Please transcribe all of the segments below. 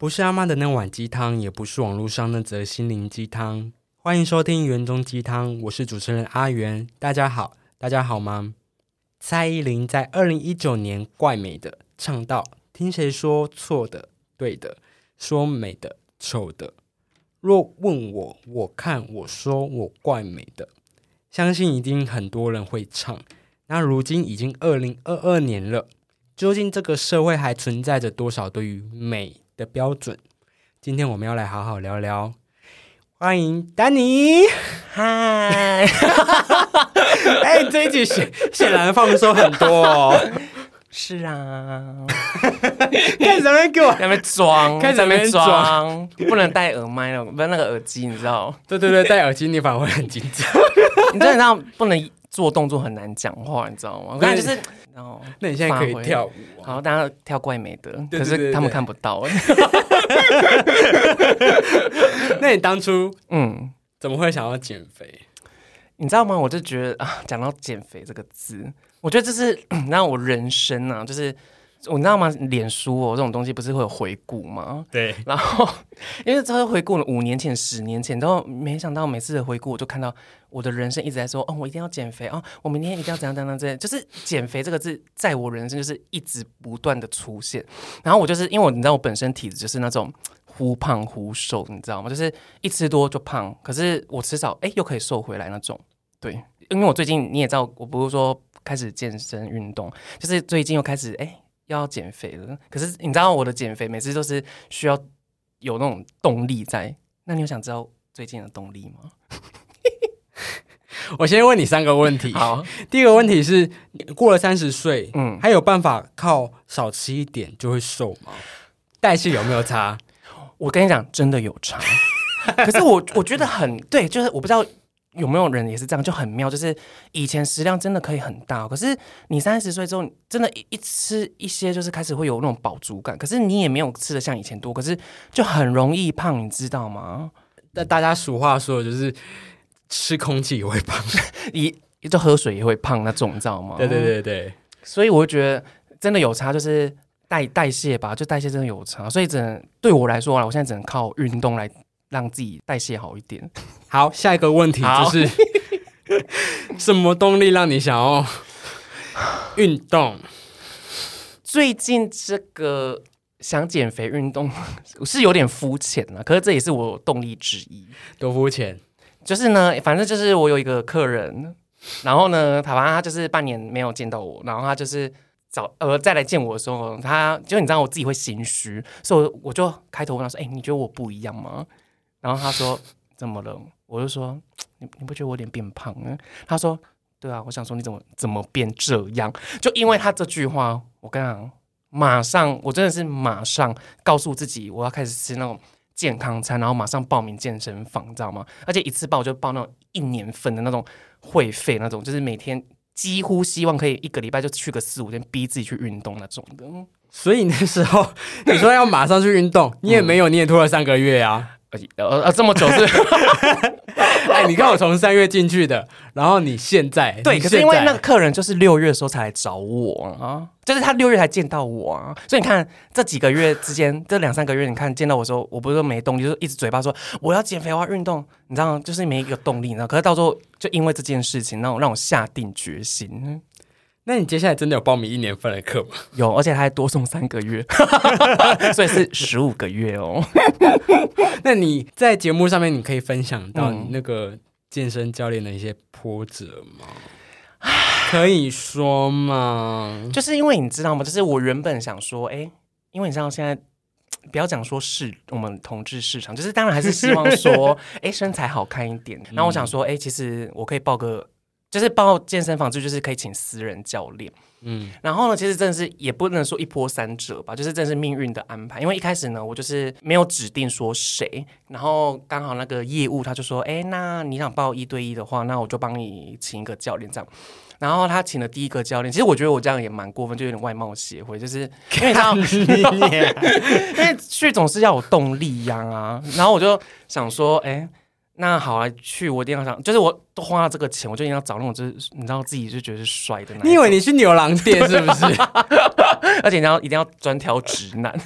不是阿妈的那碗鸡汤，也不是网络上那则心灵鸡汤。欢迎收听园中鸡汤，我是主持人阿元。大家好，大家好吗？蔡依林在二零一九年怪美的唱到：“听谁说错的对的，说美的丑的。若问我，我看我说我怪美的。”相信一定很多人会唱。那如今已经二零二二年了，究竟这个社会还存在着多少对于美？的标准，今天我们要来好好聊聊。欢迎丹尼，嗨！哎，这一集显显然放松很多哦。是啊，开始在给我在那边装，开始在那边装，不能戴耳麦了，不是那个耳机，你知道？对对对，戴耳机你反而会很紧张。你知道不能做动作很难讲话，你知道吗？我感觉就是。哦，那你现在可以跳舞，好，大家跳怪美的，可是他们看不到。那你当初嗯，怎么会想要减肥？你知道吗？我就觉得啊，讲到减肥这个字，我觉得这是 让我人生啊，就是。我知道吗？脸书哦，这种东西不是会有回顾吗？对。然后，因为他回顾了五年前、十年前，然后没想到每次的回顾，我就看到我的人生一直在说：“哦，我一定要减肥哦，我明天一定要怎样怎样怎样。”就是减肥这个字，在我人生就是一直不断的出现。然后我就是因为我你知道我本身体质就是那种忽胖忽瘦，你知道吗？就是一吃多就胖，可是我吃少哎又可以瘦回来那种。对，因为我最近你也知道，我不是说开始健身运动，就是最近又开始哎。要减肥了，可是你知道我的减肥每次都是需要有那种动力在。那你有想知道最近的动力吗？我先问你三个问题。好，第一个问题是过了三十岁，嗯，还有办法靠少吃一点就会瘦吗？代谢有没有差？我跟你讲，真的有差。可是我我觉得很对，就是我不知道。有没有人也是这样，就很妙，就是以前食量真的可以很大，可是你三十岁之后，真的一一吃一些，就是开始会有那种饱足感，可是你也没有吃的像以前多，可是就很容易胖，你知道吗？那大家俗话说，就是吃空气也会胖，一就喝水也会胖那种，你知道吗？对对对对，所以我觉得真的有差，就是代代谢吧，就代谢真的有差，所以只能对我来说啊，我现在只能靠运动来。让自己代谢好一点。好，下一个问题就是 什么动力让你想要运动？最近这个想减肥运动 是有点肤浅了，可是这也是我动力之一。多肤浅？就是呢，反正就是我有一个客人，然后呢，他反正他就是半年没有见到我，然后他就是找呃再来见我的时候，他就你知道我自己会心虚，所以我就开头问他说：“哎，你觉得我不一样吗？”然后他说：“怎么了？”我就说：“你你不觉得我有点变胖？”嗯，他说：“对啊，我想说你怎么怎么变这样？就因为他这句话，我跟你讲，马上我真的是马上告诉自己，我要开始吃那种健康餐，然后马上报名健身房，你知道吗？而且一次报就报那种一年份的那种会费，那种就是每天几乎希望可以一个礼拜就去个四五天，逼自己去运动那种的。所以那时候 你说要马上去运动，你也没有，你也拖了三个月啊。”呃呃，这么久是？哎，你看我从三月进去的，然后你现在对，可是因为那个客人就是六月的时候才来找我啊，就是他六月才见到我啊，所以你看这几个月之间，这两三个月，你看见到我时候，我不是说没动力，就是一直嘴巴说我要减肥，我要运动，你知道，就是没一个动力，你知道。可是到时候就因为这件事情，让我让我下定决心。那你接下来真的有报名一年份的课吗？有，而且他还多送三个月，所以是十五个月哦。那你在节目上面，你可以分享到你那个健身教练的一些波折吗？可以说吗？就是因为你知道吗？就是我原本想说，哎，因为你知道现在不要讲说是我们同志市场，就是当然还是希望说，哎，身材好看一点。然后我想说，哎，其实我可以报个。就是报健身房，这就是可以请私人教练。嗯，然后呢，其实真的是也不能说一波三折吧，就是真的是命运的安排。因为一开始呢，我就是没有指定说谁，然后刚好那个业务他就说：“哎，那你想报一对一的话，那我就帮你请一个教练这样。”然后他请了第一个教练，其实我觉得我这样也蛮过分，就有点外貌协会，就是因为他，因为去总是要有动力呀啊。然后我就想说：“哎。”那好啊，去我一定要想，就是我都花了这个钱，我就一定要找那种就是你知道自己就觉得是帅的。你以为你去牛郎店是不是？而且你要一定要专挑直男。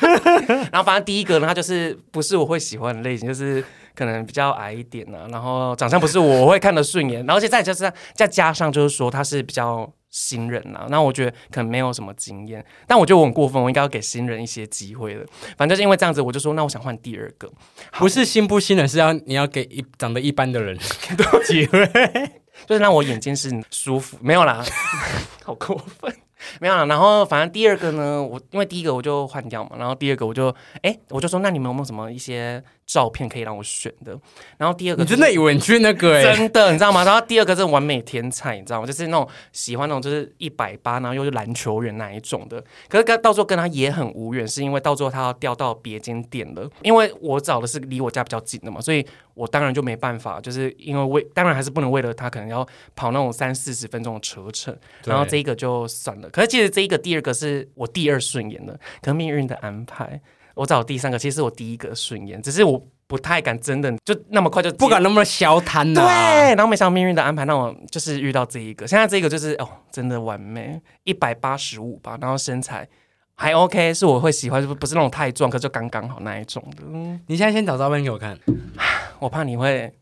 然后反正第一个呢，他就是不是我会喜欢的类型，就是可能比较矮一点啊，然后长相不是我会看得顺眼，然后而且再就是再加上就是说他是比较新人啦，那我觉得可能没有什么经验，但我觉得我很过分，我应该要给新人一些机会的。反正就是因为这样子，我就说那我想换第二个，不是新不新人，是要你要给一长得一般的人 机会。就是让我眼睛是舒服，没有啦，好过分，没有啦。然后反正第二个呢，我因为第一个我就换掉嘛，然后第二个我就哎、我就说那你们有没有什么一些照片可以让我选的？然后第二个就是你真的以为你去那个哎、真的，你知道吗？然后第二个是完美天才，你知道吗？就是那种喜欢那种就是一百八，然后又是篮球员那一种的。可是跟到时候跟他也很无缘，是因为到最后他要调到别间店了。因为我找的是离我家比较近的嘛，所以我当然就没办法，就是因为为当然还是不能为了他可能要跑那种三四十分钟的车程，然后这一个就算了。可是其实这一个第二个是我第二顺眼的，可命运的安排。我找第三个，其实是我第一个顺眼，只是我不太敢真的就那么快就不敢那么消摊呐、对，然后没想到命运的安排让我就是遇到这一个，现在这个就是哦，真的完美，一百八十五吧，然后身材还 OK，是我会喜欢，就不是那种太壮，可就刚刚好那一种的。嗯你现在先找照片给我看，我怕你会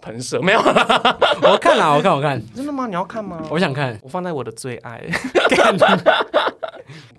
喷射，没有啦，我看啦，我看我看，真的吗？你要看吗？我想看，我放在我的最爱，看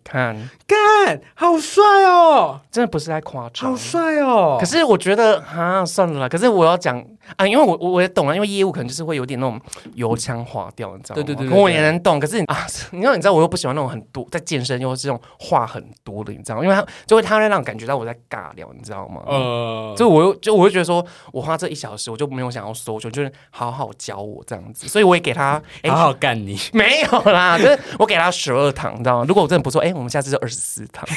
看，干，好帅哦，真的不是在夸张好。帅哦。可是我觉得啊，算了啦。可是我要讲啊，因为我我我也懂了，因为业务可能就是会有点那种油腔滑调，你知道吗？对对对对我也能懂。可是啊，你知道，你知道，我又不喜欢那种很多在健身又是这种话很多的，你知道吗？因为他就会他会让我感觉到我在尬聊，你知道吗？呃，就我又就我就觉得说，我花这一小时，我就没有想要搜求，就是好好教我这样子，所以我也给他，哎、好好干你，没有啦，就是我给他十二堂，你知道吗？如果我真的不错，哎、我们下次就二十四堂。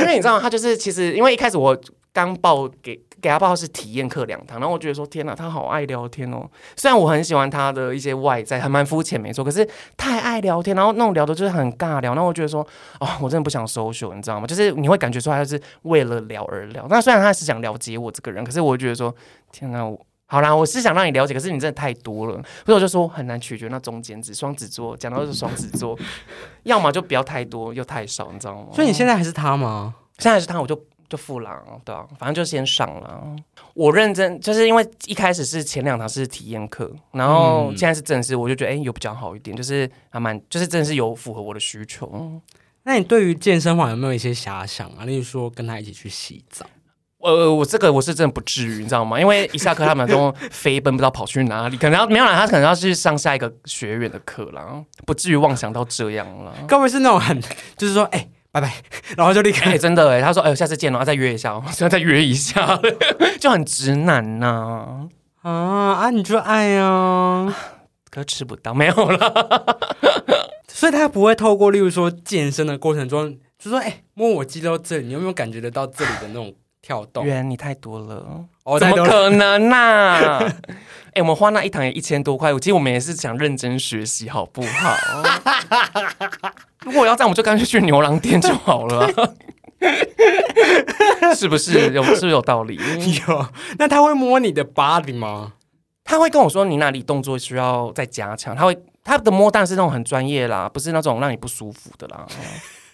因为你知道，他就是其实因为一开始我刚报给给他报是体验课两堂，然后我觉得说天哪，他好爱聊天哦。虽然我很喜欢他的一些外在，还蛮肤浅没错，可是太爱聊天，然后那种聊的就是很尬聊，然后我觉得说哦，我真的不想 social，你知道吗？就是你会感觉出来他是为了聊而聊。那虽然他是想了解我这个人，可是我觉得说天哪，我。好啦，我是想让你了解，可是你真的太多了，所以我就说很难取决那中间值。双子座讲到是双子座，要么就不要太多，又太少，你知道吗？所以你现在还是他吗？现在是他，我就就付了，对啊，反正就先上了。我认真，就是因为一开始是前两堂是体验课，然后嗯现在是正式，我就觉得哎、有比较好一点，就是还蛮，就是真的是有符合我的需求。那你对于健身房有没有一些遐想啊？例如说跟他一起去洗澡，呃，我这个我是真的不至于，你知道吗？因为一下课他们都飞奔，不知道跑去哪里，可能要没有啦，他可能要去上下一个学院的课啦，不至于妄想到这样了。各位是那种很就是说，哎、拜拜，然后就立刻哎、真的哎，他说哎、下次见了，再约一下哦，现在再约一下，就很直男呐、啊啊，你就爱啊，可吃不到，没有了。所以他不会透过例如说健身的过程中，就说，哎、摸我肌肉这里，你有没有感觉得到这里的那种跳动？圆你太多了，哦，怎么可能呐、哎、我们花那一堂也一千多块，其实我们也是想认真学习，好不好？如果要这样，我们就干脆去牛郎店就好了啊、是不是有是不是有道理？有？那他会摸你的 body 吗？他会跟我说你哪里动作需要再加强，他会他的摸当然是那种很专业啦，不是那种让你不舒服的啦。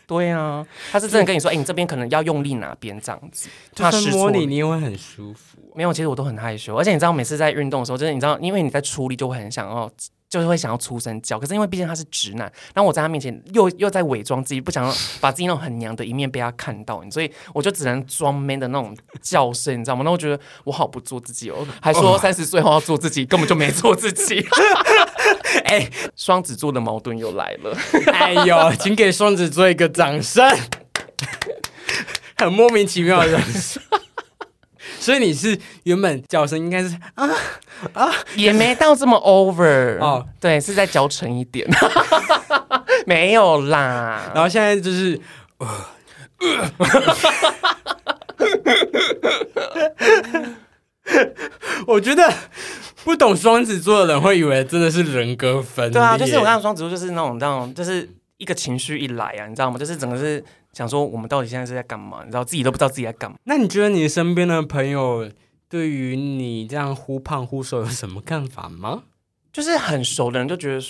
对啊，他是真的跟你说，哎、你这边可能要用力哪边这样子，就怕试错算摸你，你也会很舒服。没有，其实我都很害羞，而且你知道，每次在运动的时候，真的你知道，因为你在出力，就会很想要，就是会想要出声叫。可是因为毕竟他是直男，然后我在他面前又又在伪装自己，不想要把自己那种很娘的一面被他看到，所以我就只能装 man 的那种叫声，你知道吗？那我觉得我好不做自己哦，还说三十岁后要做自己，根本就没做自己。哎双子座的矛盾又来了，哎呦，请给双子座一个掌声，很莫名其妙的。所以你是原本叫声应该是啊啊。也没到这么 over 哦。哦，对，是再娇嗔一点，没有啦。然后现在就是，我觉得不懂双子座的人会以为真的是人格分裂。对啊，就是我看双子座就是那种那种，就是一个情绪一来啊，你知道吗？就是整个是想说我们到底现在是在干嘛？你知道自己都不知道自己在干嘛。那你觉得你身边的朋友对于你这样忽胖忽瘦有什么看法吗？就是很熟的人就觉得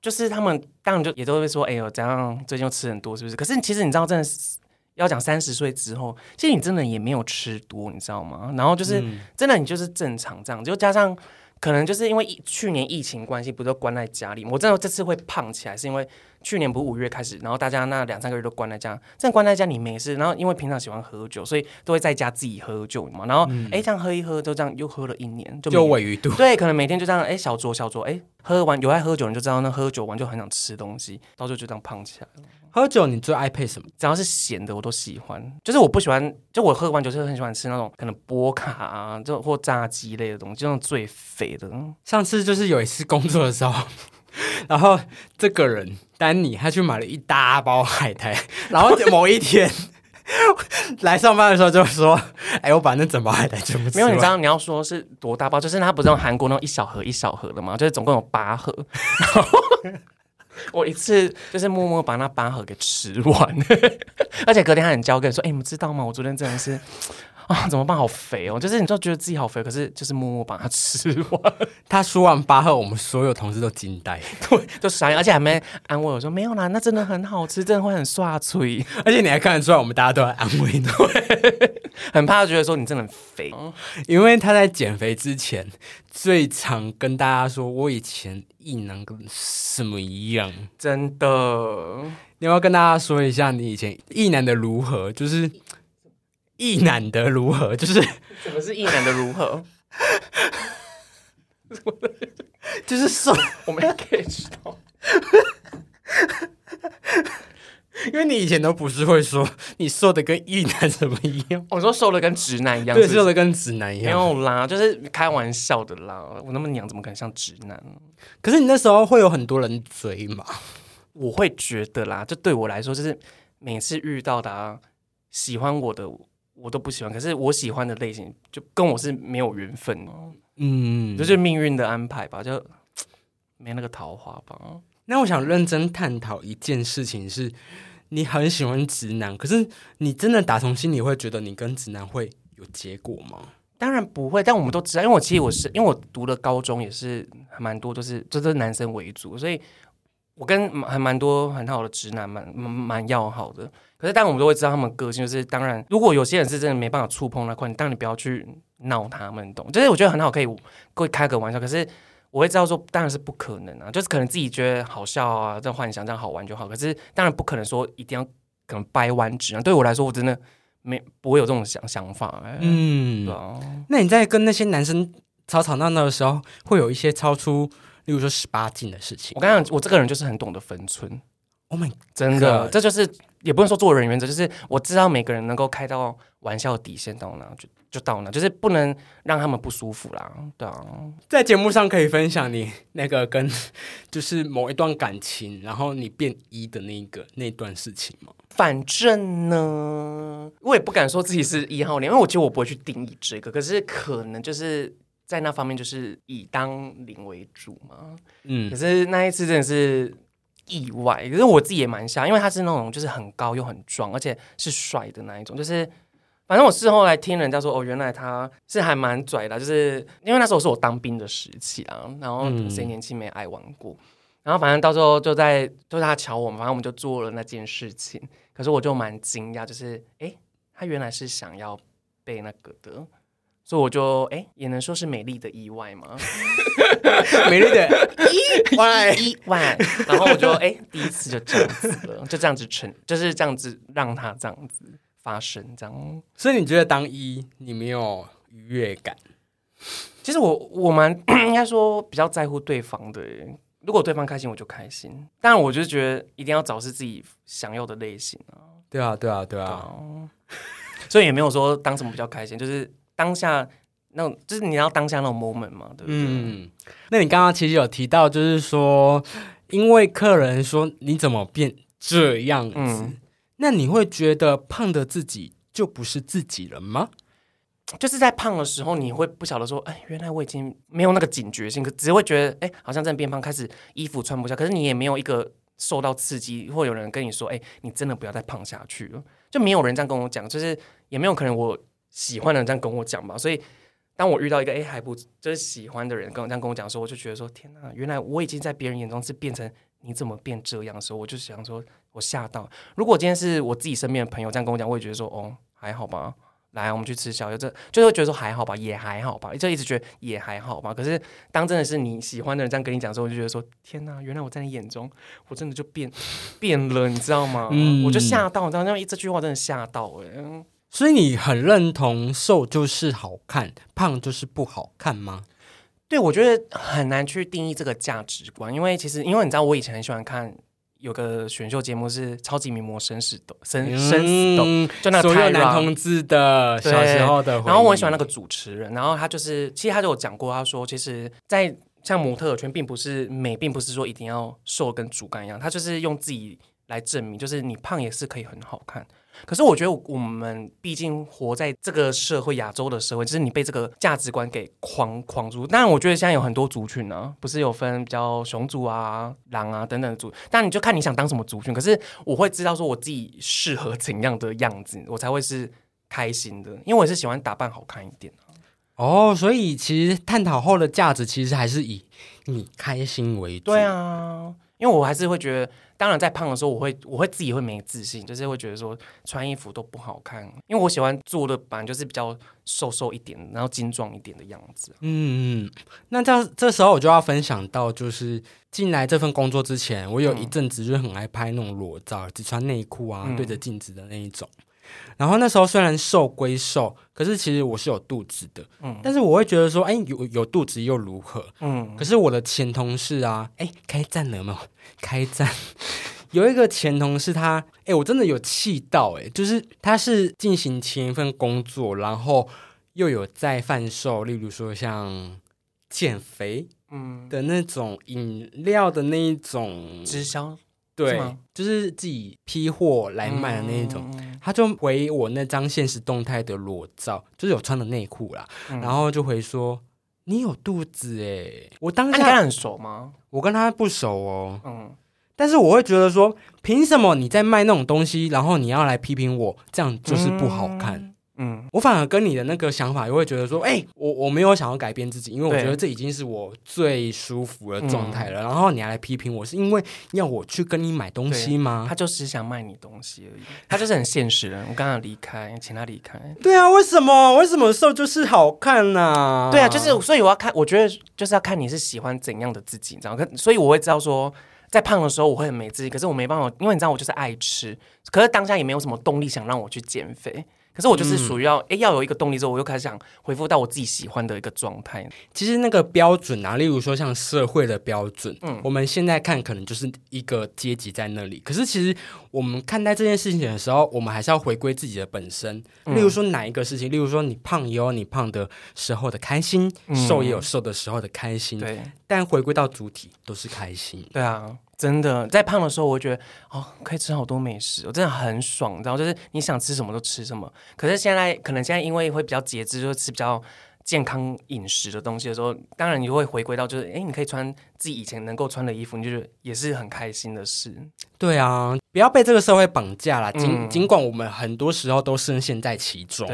就是他们当然就也都会说，哎呦，怎样最近又吃很多，是不是？可是其实你知道，真的是要讲三十岁之后，其实你真的也没有吃多，你知道吗？然后就是、嗯真的你就是正常这样，就加上可能就是因为疫去年疫情关系，不都关在家里？我真的这次会胖起来，是因为去年不是五月开始，然后大家那两三个月都关在家，真的关在家你没事，然后因为平常喜欢喝酒，所以都会在家自己喝酒嘛，然后哎、诶这样喝一喝，就这样又喝了一年，就就尾鱼肚。对，可能每天就这样，哎、小酌小酌，哎、喝完有爱喝酒人就知道，那喝酒完就很想吃东西，到时候就这样胖起来了。喝酒你最爱配什么？只要是咸的我都喜欢，就是我不喜欢，就我喝完酒是很喜欢吃那种可能波卡啊，就或炸鸡类的东西，就那种最肥的。上次就是有一次工作的时候，然后这个人丹尼他去买了一大包海苔，然后某一天来上班的时候就说：“ 哎，我把那整包海苔全部吃没有，你知完道你要说是多大包，就是他不是用韩国那种一小盒一小盒的吗？就是总共有八盒，然后 我一次就是默默把那八盒给吃完，而且隔天还很焦跟说：“哎、你们知道吗？我昨天真的是。”啊，怎么办？好肥哦！就是你就觉得自己好肥，可是就是默默把它吃完，他说完八后，我们所有同事都惊呆，对就傻眼，而且还没安慰我说没有啦，那真的很好吃，真的会很刷嘴，而且你还看得出来，我们大家都在安慰你，很怕觉得说你真的很肥。因为他在减肥之前最常跟大家说：“我以前异能跟什么一样。”真的，你要不要跟大家说一下你以前异能的如何？就是异男的如何？就是什么是异男的如何？就是瘦，我没 get 到。因为你以前都不是会说你瘦的跟异男什么一样，我说瘦的跟直男一样，对，是不是瘦的跟直男一没样。有啦，就是开玩笑的啦。我那么娘，怎么可能像直男？可是你那时候会有很多人追嘛？我会觉得啦，这对我来说，就是每次遇到的、啊、喜欢我的，我都不喜欢。可是我喜欢的类型，就跟我是没有缘分的，嗯，就是命运的安排吧，就没那个桃花吧。那我想认真探讨一件事情是，你很喜欢直男，可是你真的打从心里会觉得你跟直男会有结果吗？当然不会，但我们都知道，因为我其实我是因为我读的高中也是还蛮多，就是就都是男生为主，所以我跟还蛮多很好的直男蛮蛮蛮要好的。可是当然我们都会知道他们个性，就是当然如果有些人是真的没办法触碰那块，你当然你不要去闹他们，懂？就是我觉得很好，可以会开个玩笑，可是。我会知道说，当然是不可能啊，就是可能自己觉得好笑啊，这幻想这样好玩就好。可是当然不可能说一定要可能掰弯直啊。对我来说，我真的没不会有这种想想法、欸。嗯。那你在跟那些男生吵吵闹闹的时候，会有一些超出，例如说十八禁的事情我。刚刚我这个人就是很懂得分寸，Oh my，真的，God 这就是也不能说做人原则，就是我知道每个人能够开到玩笑的底线到哪就就到哪，就是不能让他们不舒服啦。对啊，在节目上可以分享你那个跟就是某一段感情，然后你变一的那个那段事情吗？反正呢，我也不敢说自己是一号脸，因为我觉得我不会去定义这个，可是可能就是在那方面就是以当零为主嘛。嗯可，是那一次真的是意外，可是我自己也蛮吓，因为他是那种就是很高又很壮，而且是帅的那一种，就是。反正我事后来听人家说，哦，原来他是还蛮拽的，就是因为那时候是我当兵的时期啦，然后嗯谁年轻没爱玩过，然后反正到时候就在就是他瞧我们，反正我们就做了那件事情，可是我就蛮惊讶，就是诶，他原来是想要被那个的，所以我就诶，也能说是美丽的意外吗？美丽的意外，意外，然后我就哎、第一次就这样子了，就这样子成，就是这样子让它这样子发生，这样。所以你觉得当一你没有愉悦感？其实我我蛮应该说比较在乎对方的耶，如果对方开心我就开心，但我就觉得一定要找是自己想要的类型啊，对啊，对啊，对。啊，所以也没有说当什么比较开心，就是当下那种，就是你要当下那种 moment 嘛，对不对？嗯，那你刚刚其实有提到，就是说，因为客人说你怎么变这样子，嗯那你会觉得胖的自己就不是自己了吗？就是在胖的时候，你会不晓得说，哎，原来我已经没有那个警觉性，可只会觉得，哎，好像真的变胖，开始衣服穿不下，可是你也没有一个受到刺激，或有人跟你说，哎，你真的不要再胖下去了，就没有人这样跟我讲，就是也没有可能我喜欢的人这样跟我讲吧，所以当我遇到一个哎还不就是喜欢的人跟我这样跟我讲的时候，我就觉得说，天哪，原来我已经在别人眼中是变成你怎么变这样的时候，我就想说，我吓到。如果今天是我自己身边的朋友这样跟我讲，我也觉得说，哦，还好吧。来，我们去吃宵夜，这就会觉得说还好吧，也还好吧，就一直觉得也还好吧。可是当真的是你喜欢的人这样跟你讲之后，我就觉得说天哪，原来我在你眼中，我真的就变变了，你知道吗？嗯我就吓到，你知道，那这句话真的吓到哎、嗯所以你很认同瘦就是好看，胖就是不好看吗？对，我觉得很难去定义这个价值观，因为其实因为你知道，我以前很喜欢看有个选秀节目是《超级名模生死斗》，生生死斗，嗯就那个所有男同志的小时候的然后我很喜欢那个主持人，然后他就是，其实他就有讲过，他说，其实，在像模特圈，并不是美，并不是说一定要瘦跟竹竿一样，他就是用自己来证明，就是你胖也是可以很好看。可是我觉得我们毕竟活在这个社会，亚洲的社会，就是你被这个价值观给框框住。当然，我觉得现在有很多族群呢、不是有分比较熊族啊、狼啊等等的族，但你就看你想当什么族群。可是我会知道说我自己适合怎样的样子，我才会是开心的，因为我也是喜欢打扮好看一点。哦，所以其实探讨后的价值其实还是以你开心为主。对，啊，因为我还是会觉得，当然在胖的时候，我会我会自己会没自信，就是会觉得说穿衣服都不好看，因为我喜欢做的本来就是比较瘦瘦一点，然后精壮一点的样子。嗯嗯，那这样这时候我就要分享到，就是进来这份工作之前，我有一阵子就是很爱拍那种裸照，只穿内裤啊，嗯对着镜子的那一种。然后那时候虽然瘦归瘦，可是其实我是有肚子的，嗯但是我会觉得说，哎，有有肚子又如何？嗯可是我的前同事啊，哎，开战了有没有？开战。有一个前同事他，哎，我真的有气到，哎，就是他是进行前一份工作，然后又有在贩售，例如说像减肥嗯，的那种饮料的那一种，直销对是，就是自己批货来卖的那一种。嗯他就回我那张现实动态的裸照，就是有穿的内裤啦，嗯然后就回说你有肚子哎，我当下很熟吗？我跟他不熟哦，嗯，但是我会觉得说，凭什么你在卖那种东西，然后你要来批评我，这样就是不好看。嗯。我反而跟你的那个想法，又会觉得说，哎、我我没有想要改变自己，因为我觉得这已经是我最舒服的状态了。然后你还来批评我，是因为要我去跟你买东西吗他？就是想卖你东西而已，他就是很现实的。我刚刚离开，请他离开。对啊，为什么？为什么瘦就是好看呢、对啊，就是所以我要看，我觉得就是要看你是喜欢怎样的自己，你知道？可所以我会知道说，在胖的时候我会很没自信，可是我没办法，因为你知道我就是爱吃，可是当下也没有什么动力想让我去减肥。可是我就是属于要哎、诶要有一个动力之后，我又开始想恢复到我自己喜欢的一个状态。其实那个标准啊，例如说像社会的标准，嗯我们现在看可能就是一个阶级在那里。可是其实我们看待这件事情的时候，我们还是要回归自己的本身。嗯例如说哪一个事情，例如说你胖也有你胖的时候的开心，嗯瘦也有瘦的时候的开心。对但回归到主体都是开心。对啊，真的在胖的时候，我觉得哦，可以吃好多美食，我真的很爽，然后就是你想吃什么都吃什么。可是现在可能现在因为会比较节制，就是吃比较健康饮食的东西的时候，当然你就会回归到就是，哎，你可以穿自己以前能够穿的衣服，你就是也是很开心的事。对啊，不要被这个社会绑架啦。尽、嗯尽管我们很多时候都深陷在其中，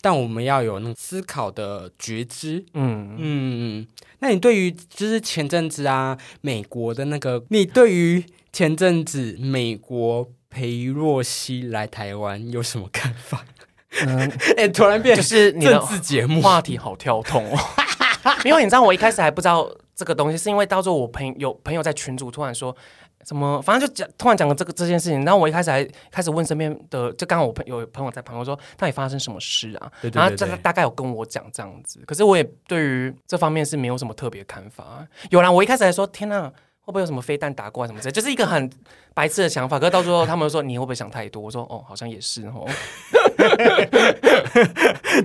但我们要有那种思考的觉知。嗯，嗯，那你对于就是前阵子啊，美国的那个，你对于前阵子美国裴若曦来台湾有什么看法？嗯 哎、突然变就是你政的治节目，话题好跳痛哦。因为你知道，我一开始还不知道这个东西，是因为到时候我朋友有朋友在群组突然说什么，反正就讲突然讲了这个这件事情，然后我一开始还开始问身边的，就刚好我朋有朋友在旁边说，到底发生什么事啊？对对然后对对，大大概有跟我讲这样子，可是我也对于这方面是没有什么特别看法。有啦，我一开始还说天呐，会不会有什么飞弹打过来什么之类，就是一个很白痴的想法。可是到最后他们说你会不会想太多？我说哦，好像也是哦。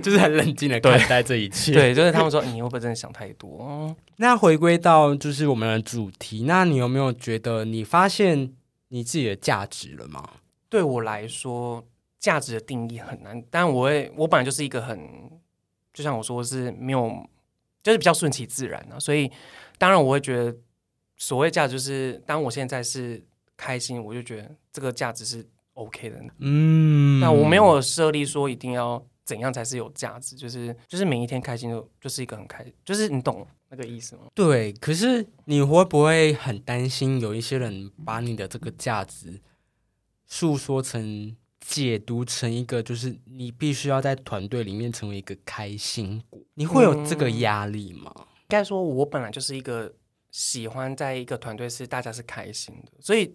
就是很冷静的看待这一切。，对，就是他们说你会不会真的想太多？嗯那回归到就是我们的主题，那你有没有觉得你发现你自己的价值了吗？对我来说，价值的定义很难。但我会，我本来就是一个很，就像我说是没有，就是比较顺其自然啊。所以，当然我会觉得，所谓价值就是，当我现在是开心，我就觉得这个价值是 OK 的。嗯，那我没有设立说一定要怎样才是有价值，就是就是每一天开心就就是一个很开，就是你懂那个意思吗？对，可是你会不会很担心有一些人把你的这个价值诉说成、解读成一个，就是你必须要在团队里面成为一个开心果？你会有这个压力吗？应该说，我本来就是一个喜欢在一个团队是大家是开心的，所以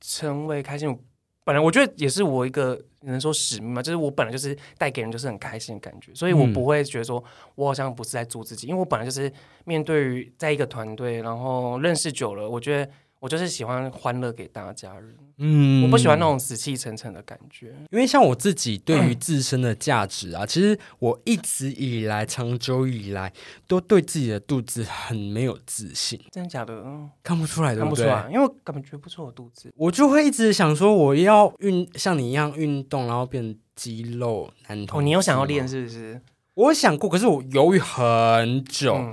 成为开心。本来我觉得也是我一个能说使命嘛，就是我本来就是带给人就是很开心的感觉，所以我不会觉得说我好像不是在做自己，因为我本来就是面对于在一个团队，然后认识久了，我觉得。我就是喜欢欢乐给大家人，嗯，我不喜欢那种死气沉沉的感觉。因为像我自己对于自身的价值啊，其实我一直以来、长久以来都对自己的肚子很没有自信。真的假的？看不出来，看不出来，因为感觉不出我肚子。我就会一直想说，我要运像你一样运动，然后变肌肉男同。哦，你有想要练是不是？我想过，可是我犹豫很久。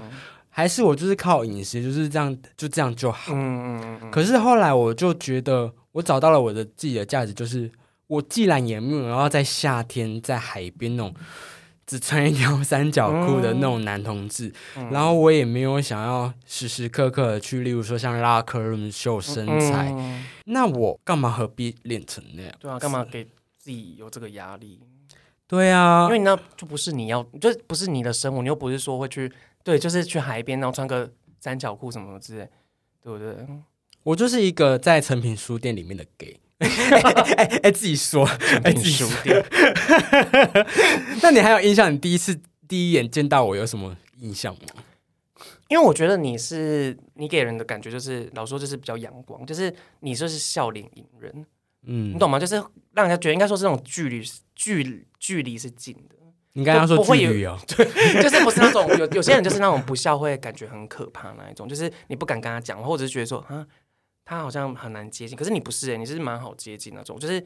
还是我就是靠饮食，就是这样，就这样就好。嗯嗯嗯。可是后来我就觉得，我找到了我的自己的价值，就是我既然也没有要在夏天在海边那种只穿一条三角裤的那种男同志，然后我也没有想要时时刻刻的去，例如说像拉克伦秀身材，那我干嘛何必练成那样？对啊，干嘛给自己有这个压力？对啊，因为那就不是你要，就不是你的生活，你又不是说会去。对，就是去海边，然后穿个三角裤什么之类，对不对？我就是一个在成品书店里面的 gay，哎，自己说，成品书店。那你还有印象？你第一次第一眼见到我有什么印象吗？因为我觉得你是你给人的感觉就是老说就是比较阳光，就是你就是笑脸迎人，嗯，你懂吗？就是让人家觉得应该说是这种距离距距离是近的。你刚刚说距离啊？对，就是不是那种有有些人就是那种不笑会感觉很可怕那一种，就是你不敢跟他讲，或者是觉得说啊，他好像很难接近。可是你不是哎，你是蛮好接近那种，就是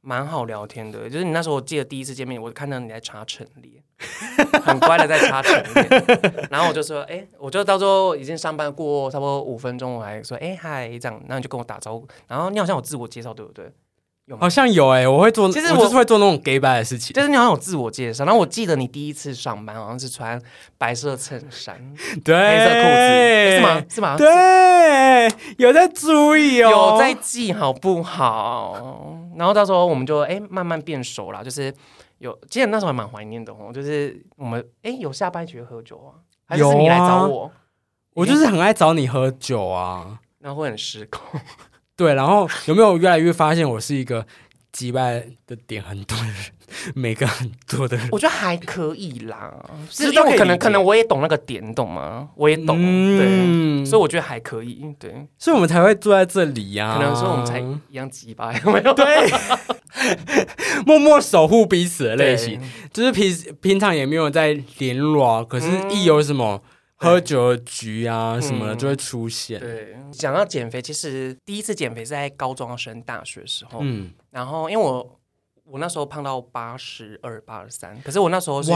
蛮好聊天的。就是你那时候我记得第一次见面，我看到你在擦陈列，很乖的在擦陈列，然后我就说哎，我就到时候已经上班过差不多五分钟，我还说哎嗨这样，然后你就跟我打招呼，然后你好像有自我介绍对不对？好像有哎，我会做，其实我就是会做那种 gay 白的事情。就是你好像有自我介绍，然后我记得你第一次上班好像是穿白色衬衫，对，黑色裤子，是吗？是吗？对，有在注意哦，有在记好不好？然后到时候我们就哎慢慢变熟了，就是有，其实那时候还蛮怀念的哦，就是我们哎有下班一起喝酒啊，还是你来找我？我就是很爱找你喝酒啊，然后会很失控。对，然后有没有越来越发现我是一个击败的点很多的人，每个很多的人，我觉得还可以啦，是因为可能可能我也懂那个点，懂吗？我也懂，对，所以我觉得还可以，对，所以我们才会坐在这里呀，可能说我们才一样击败，没有？对，默默守护彼此的类型，就是平平常也没有在联络，可是一有什么。喝酒的局啊什么的就会出现。对，讲到减肥，其实第一次减肥是在高中升大学时候。嗯，然后因为我我那时候胖到八十二、八十三，可是我那时候是，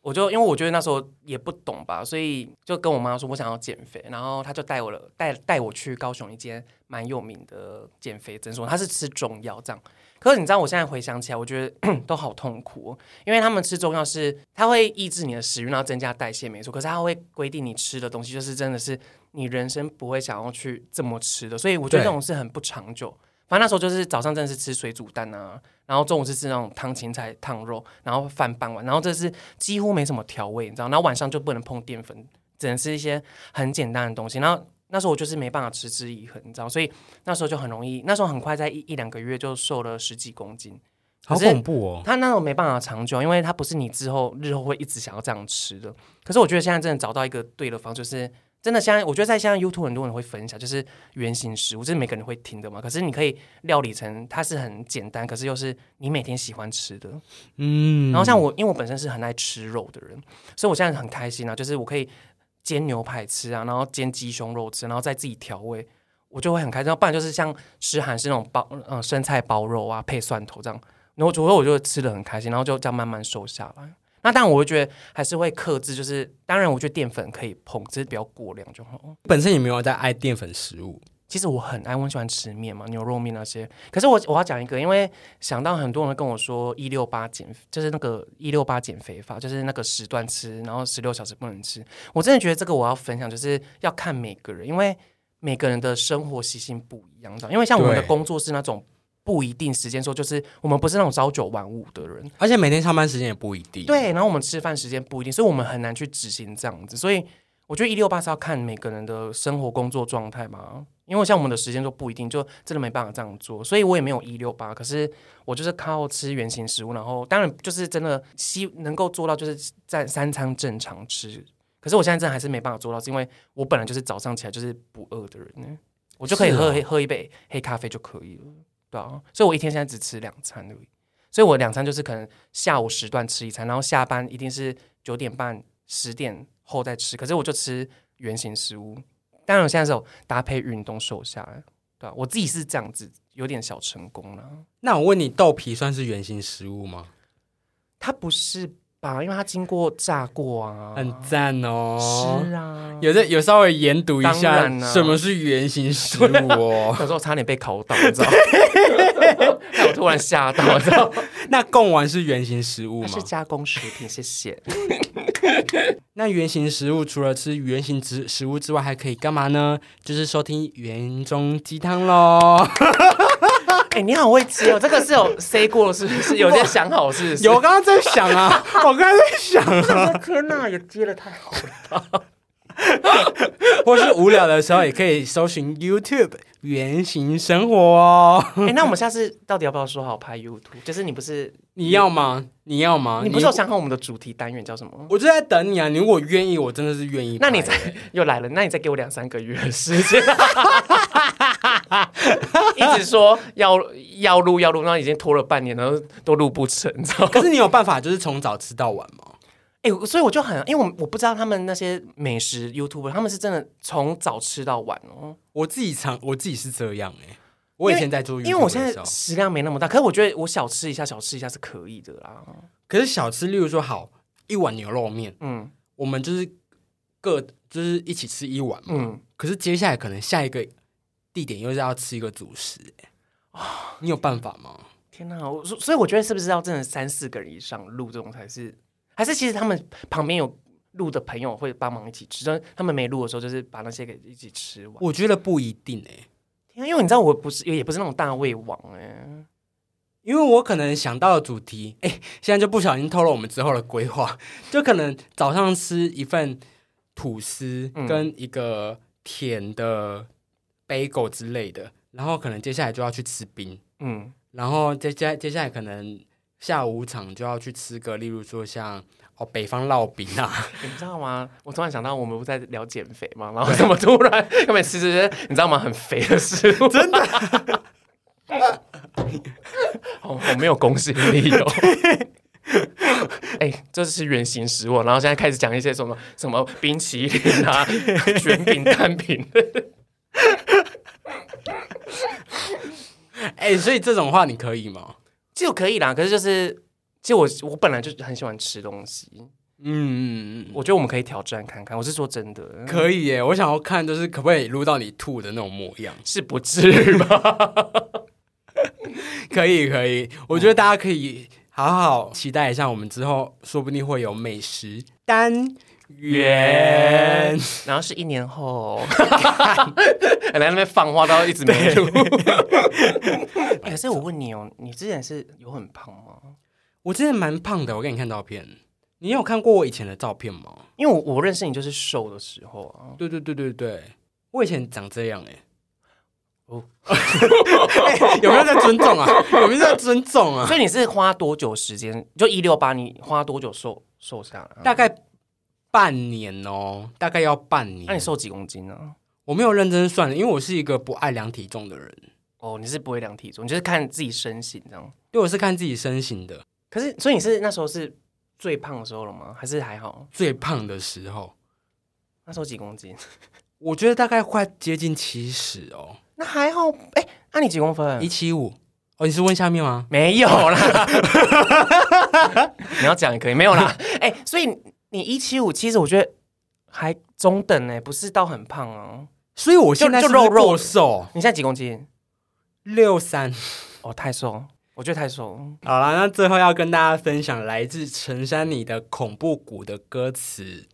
我就因为我觉得那时候也不懂吧，所以就跟我妈说我想要减肥，然后她就带我了，带带我去高雄一间蛮有名的减肥诊所，她是吃中药这样。可是你知道，我现在回想起来，我觉得 都好痛苦，因为他们吃中药是，它会抑制你的食欲，然后增加代谢，没错。可是它会规定你吃的东西，就是真的是你人生不会想要去这么吃的，所以我觉得这种是很不长久。反正那时候就是早上真的是吃水煮蛋啊，然后中午是吃那种汤芹菜烫肉，然后饭半碗，然后这是几乎没什么调味，你知道。然后晚上就不能碰淀粉，只能吃一些很简单的东西，然后。那时候我就是没办法持之以恒，你知道，所以那时候就很容易，那时候很快在一一两个月就瘦了十几公斤，好恐怖哦！他那种没办法长久，因为它不是你之后日后会一直想要这样吃的。可是我觉得现在真的找到一个对的方，就是真的现在我觉得在现在 YouTube 很多人会分享，就是原型食物，这是每个人会听的嘛。可是你可以料理成它是很简单，可是又是你每天喜欢吃的，嗯。然后像我，因为我本身是很爱吃肉的人，所以我现在很开心啊，就是我可以。煎牛排吃啊，然后煎鸡胸肉吃，然后再自己调味，我就会很开心。不然就是像吃韩式那种包，嗯，生菜包肉啊，配蒜头这样，然后主要我就吃的很开心，然后就这样慢慢瘦下来。那但，我会觉得还是会克制，就是当然，我觉得淀粉可以碰，只是不要过量就好。本身也没有在爱淀粉食物，其实我很爱，我很喜欢吃面嘛，牛肉面那些。可是我我要讲一个，因为想到很多人会跟我说一六八减，就是那个一六八减肥法，就是那个时段吃，然后十六小时不能吃。我真的觉得这个我要分享，就是要看每个人，因为每个人的生活习性不一样的。因为像我们的工作是那种不一定时间说，就是我们不是那种朝九晚五的人，而且每天上班时间也不一定。，对，然后我们吃饭时间不一定，所以我们很难去执行这样子。所以我觉得一六八是要看每个人的生活工作状态嘛，因为像我们的时间就不一定，就真的没办法这样做。所以我也没有一六八，可是我就是靠吃原形食物，然后当然就是真的希能够做到就是在三餐正常吃。可是我现在真的还是没办法做到，是因为我本来就是早上起来就是不饿的人呢，我就可以喝、喝一杯黑咖啡就可以了，对啊，所以我一天现在只吃两餐而已。所以我两餐就是可能下午时段吃一餐，然后下班一定是九点半、十点后再吃。可是我就吃原形食物，当然我现在是有搭配运动瘦下来，对啊，我自己是这样子，有点小成功了。那我问你，豆皮算是原型食物吗？它不是吧？因为它经过炸过啊，很赞哦。是啊，有在有稍微研读一当下然啊什么是原型食物哦。有时候差点被考到，你知道？突然吓到，你知道？那贡丸是原型食物吗是？加工食品，谢谢。那原型食物除了吃原型食食物之外，还可以干嘛呢？就是收听园中鸡汤喽。哎、你好会接哦，这个是有 say 过是不是？有在想好是不是？有，我刚刚在想啊，我刚刚在想啊，天哪，也接的太好了。或是无聊的时候也可以搜寻 YouTube 原型生活哦。哎、那我们下次到底要不要说好拍 YouTube？就是你不是 你要吗？你要吗？你不是有想好我们的主题单元叫什么？我就在等你啊！你如果愿意，我真的是愿意。那你再又来了，那你再给我两三个月的时间，一直说要要录要录，然后已经拖了半年，然后都录不成，你知道？可是你有办法，就是从早吃到晚吗？哎、所以我就很，因为我我不知道他们那些美食 YouTuber，他们是真的从早吃到晚哦。我自己常我自己是这样哎、我以前在做 YouTube 因为我现在食量没那么大，可是我觉得我小吃一下，小吃一下是可以的啦。可是小吃，例如说好一碗牛肉面，嗯我们就是各就是一起吃一碗嘛。嗯，可是接下来可能下一个地点又是要吃一个主食、欸，你有办法吗？天哪！我所所以我觉得是不是要真的三四个人以上录这种才是，还是其实他们旁边有录的朋友会帮忙一起吃，但他们没录的时候就是把那些给一起吃完。我觉得不一定哎、天啊因为你知道我不是也不是那种大胃王哎、因为我可能想到的主题，哎、现在就不小心透露我们之后的规划，就可能早上吃一份吐司嗯。跟一个甜的 bagel 之类的，然后可能接下来就要去吃冰，嗯，然后接下接下来可能下午场就要去吃个，例如说像哦北方烙饼啊，你知道吗？我突然想到我们不在聊减肥嘛，然后怎么突然 要么吃这些你知道吗？很肥的食物，真的。好好没有公信力哦。哎、这是原型食物，然后现在开始讲一些什么什么冰淇淋啊、卷饼、蛋饼。哎、所以这种话你可以吗？其实我可以啦，可是就是，其实我我本来就很喜欢吃东西，嗯嗯嗯，我觉得我们可以挑战看看。我是说真的，可以耶，我想要看就是可不可以录到你吐的那种模样。是不至于吧？可以可以，我觉得大家可以好好期待一下，我们之后说不定会有美食单元。然后是一年后，来那边放话到一直没录。哎可是我问你哦，你之前是有很胖吗？我之前蛮胖的，我给你看照片。你有看过我以前的照片吗？因为我我认识你就是瘦的时候啊。对对对对对，我以前长这样哎、哦哎 有没有在尊重啊？有没有在尊重啊？所以你是花多久时间？就一六八，你花多久瘦瘦下来啊？大概半年哦，大概要半年。那你瘦几公斤呢？我没有认真算，因为我是一个不爱量体重的人。哦，你是不会量体重，你就是看自己身形这样。对，我是看自己身形的。可是，所以你是那时候是最胖的时候了吗？还是还好？最胖的时候，那时候几公斤？我觉得大概快接近七十哦，那还好。哎、那、你几公分一？七五。哦，你是问下面吗？没有啦，你要讲也可以，没有啦。哎、所以你一七五，其实我觉得还中等呢，不是到很胖啊。所以我现在就肉肉瘦你现在几公斤？六三。哦，太瘦，我觉得太瘦。好了，那最后要跟大家分享来自陈珊妮的恐怖谷的歌词：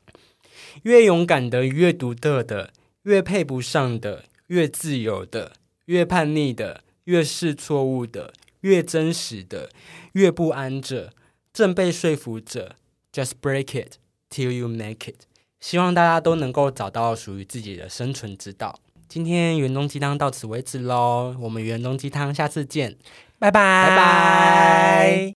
越勇敢的，越独特的，越配不上的，越自由的，越叛逆的，越是错误的，越真实的，越不安着，正被说服着。Just break it till you make it。希望大家都能够找到属于自己的生存之道。今天圆中鸡汤到此为止喽，我们圆中鸡汤下次见。拜拜，拜拜。